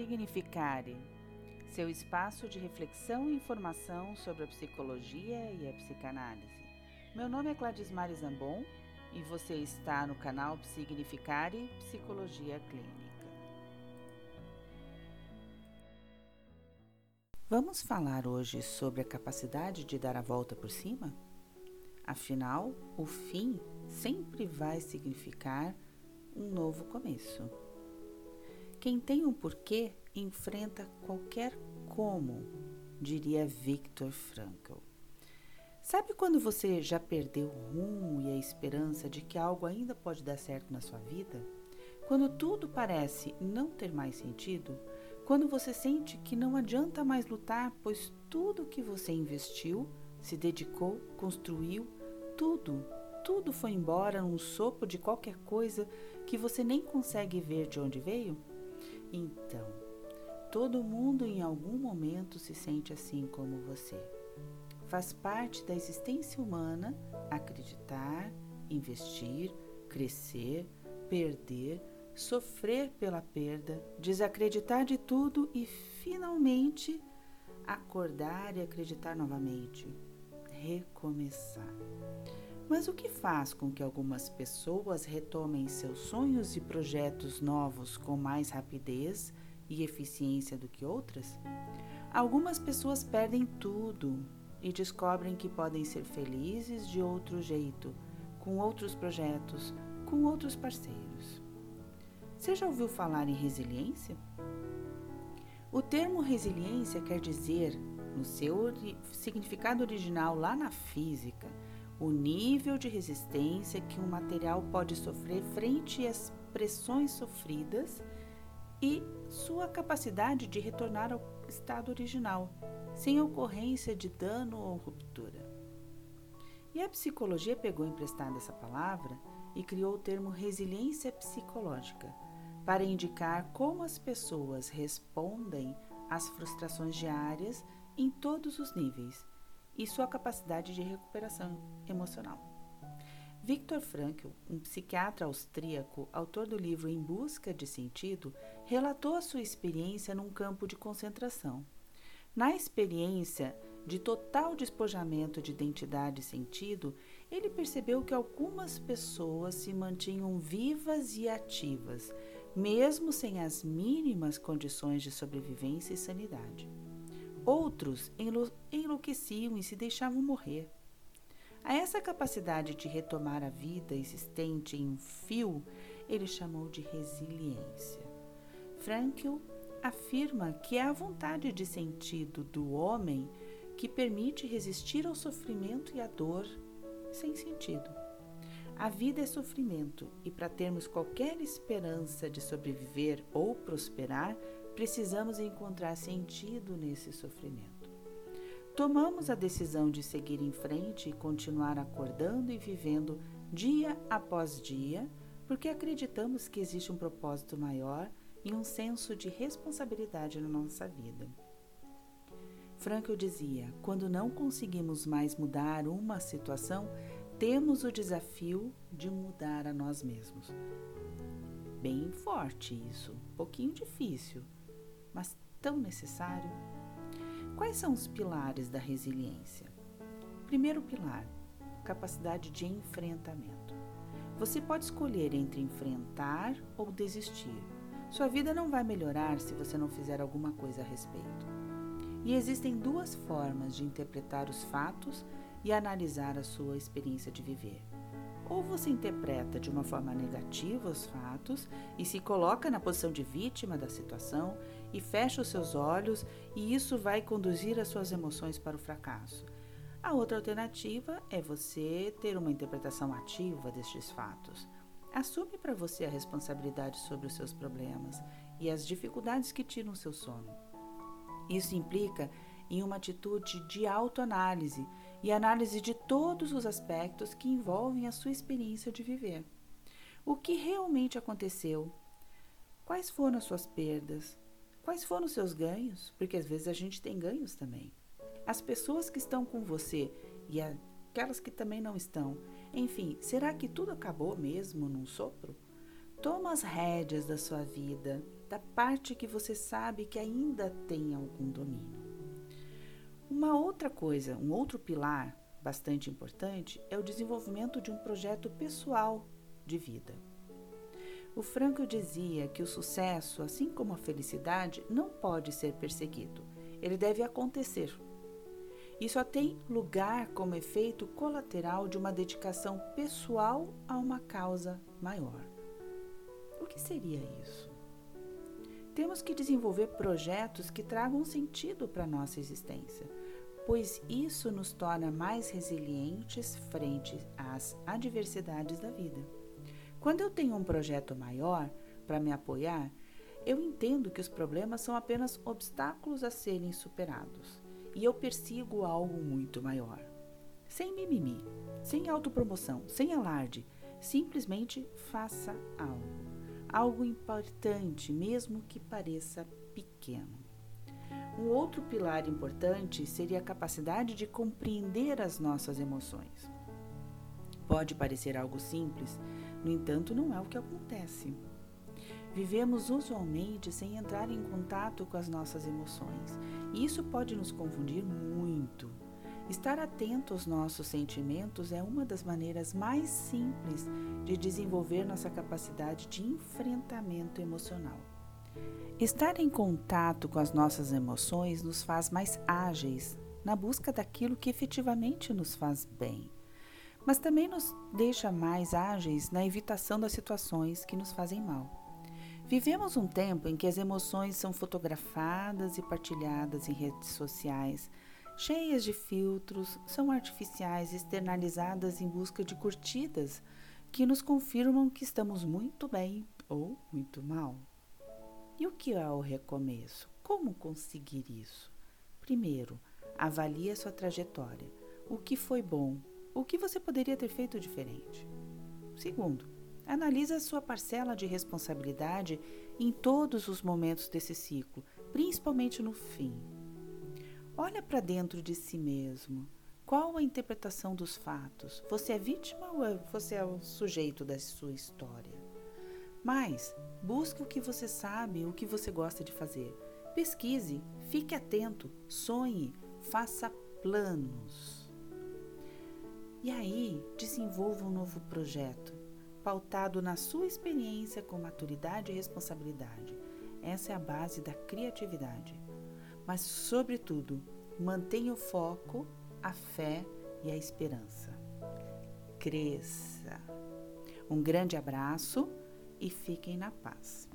Psignificare, seu espaço de reflexão e informação sobre a psicologia e a psicanálise. Meu nome é Cladismar Zambon e você está no canal Psignificare Psicologia Clínica. Vamos falar hoje sobre a capacidade de dar a volta por cima? Afinal, o fim sempre vai significar um novo começo. Quem tem um porquê enfrenta qualquer como, diria Viktor Frankl. Sabe quando você já perdeu o rumo e a esperança de que algo ainda pode dar certo na sua vida? Quando tudo parece não ter mais sentido? Quando você sente que não adianta mais lutar, pois tudo que você investiu, se dedicou, construiu, tudo, tudo foi embora num sopro de qualquer coisa que você nem consegue ver de onde veio? Então, todo mundo em algum momento se sente assim como você. Faz parte da existência humana acreditar, investir, crescer, perder, sofrer pela perda, desacreditar de tudo e finalmente acordar e acreditar novamente, recomeçar. Mas o que faz com que algumas pessoas retomem seus sonhos e projetos novos com mais rapidez e eficiência do que outras? Algumas pessoas perdem tudo e descobrem que podem ser felizes de outro jeito, com outros projetos, com outros parceiros. Você já ouviu falar em resiliência? O termo resiliência quer dizer, no seu significado original lá na física, o nível de resistência que um material pode sofrer frente às pressões sofridas e sua capacidade de retornar ao estado original, sem ocorrência de dano ou ruptura. E a psicologia pegou emprestada essa palavra e criou o termo resiliência psicológica para indicar como as pessoas respondem às frustrações diárias em todos os níveis e sua capacidade de recuperação emocional. Viktor Frankl, um psiquiatra austríaco, autor do livro Em Busca de Sentido, relatou a sua experiência num campo de concentração. Na experiência de total despojamento de identidade e sentido, ele percebeu que algumas pessoas se mantinham vivas e ativas, mesmo sem as mínimas condições de sobrevivência e sanidade. Outros enlou enlouqueciam e se deixavam morrer. A essa capacidade de retomar a vida existente em um fio, ele chamou de resiliência. Frankl afirma que é a vontade de sentido do homem que permite resistir ao sofrimento e à dor sem sentido. A vida é sofrimento e para termos qualquer esperança de sobreviver ou prosperar, precisamos encontrar sentido nesse sofrimento. Tomamos a decisão de seguir em frente e continuar acordando e vivendo dia após dia, porque acreditamos que existe um propósito maior e um senso de responsabilidade na nossa vida. Frankl dizia: quando não conseguimos mais mudar uma situação, temos o desafio de mudar a nós mesmos. Bem forte isso, um pouquinho difícil, mas tão necessário. Quais são os pilares da resiliência? Primeiro pilar: capacidade de enfrentamento. Você pode escolher entre enfrentar ou desistir. Sua vida não vai melhorar se você não fizer alguma coisa a respeito. E existem duas formas de interpretar os fatos e analisar a sua experiência de viver. Ou você interpreta de uma forma negativa os fatos e se coloca na posição de vítima da situação e fecha os seus olhos, e isso vai conduzir as suas emoções para o fracasso. A outra alternativa é você ter uma interpretação ativa destes fatos. Assume para você a responsabilidade sobre os seus problemas e as dificuldades que tiram o seu sono. Isso implica em uma atitude de autoanálise e análise de todos os aspectos que envolvem a sua experiência de viver. O que realmente aconteceu? Quais foram as suas perdas? Quais foram os seus ganhos? Porque às vezes a gente tem ganhos também. As pessoas que estão com você e aquelas que também não estão. Enfim, será que tudo acabou mesmo num sopro? Toma as rédeas da sua vida da parte que você sabe que ainda tem algum domínio. Uma outra coisa, um outro pilar bastante importante é o desenvolvimento de um projeto pessoal de vida. O Franco dizia que o sucesso, assim como a felicidade, não pode ser perseguido, ele deve acontecer. E só tem lugar como efeito colateral de uma dedicação pessoal a uma causa maior. O que seria isso? Temos que desenvolver projetos que tragam sentido para nossa existência, pois isso nos torna mais resilientes frente às adversidades da vida. Quando eu tenho um projeto maior para me apoiar, eu entendo que os problemas são apenas obstáculos a serem superados e eu persigo algo muito maior. Sem mimimi, sem autopromoção, sem alarde, simplesmente faça algo. Algo importante, mesmo que pareça pequeno. Um outro pilar importante seria a capacidade de compreender as nossas emoções. Pode parecer algo simples, no entanto, não é o que acontece. Vivemos usualmente sem entrar em contato com as nossas emoções, e isso pode nos confundir muito. Estar atento aos nossos sentimentos é uma das maneiras mais simples de desenvolver nossa capacidade de enfrentamento emocional. Estar em contato com as nossas emoções nos faz mais ágeis na busca daquilo que efetivamente nos faz bem mas também nos deixa mais ágeis na evitação das situações que nos fazem mal. Vivemos um tempo em que as emoções são fotografadas e partilhadas em redes sociais, cheias de filtros, são artificiais, externalizadas em busca de curtidas que nos confirmam que estamos muito bem ou muito mal. E o que é o recomeço? Como conseguir isso? Primeiro, avalie a sua trajetória. O que foi bom, o que você poderia ter feito diferente? Segundo, analise a sua parcela de responsabilidade em todos os momentos desse ciclo, principalmente no fim. Olha para dentro de si mesmo. Qual a interpretação dos fatos? Você é vítima ou é, você é o sujeito da sua história? Mas busque o que você sabe, o que você gosta de fazer. Pesquise, fique atento, sonhe, faça planos. E aí, desenvolva um novo projeto, pautado na sua experiência com maturidade e responsabilidade. Essa é a base da criatividade. Mas, sobretudo, mantenha o foco, a fé e a esperança. Cresça. Um grande abraço e fiquem na paz.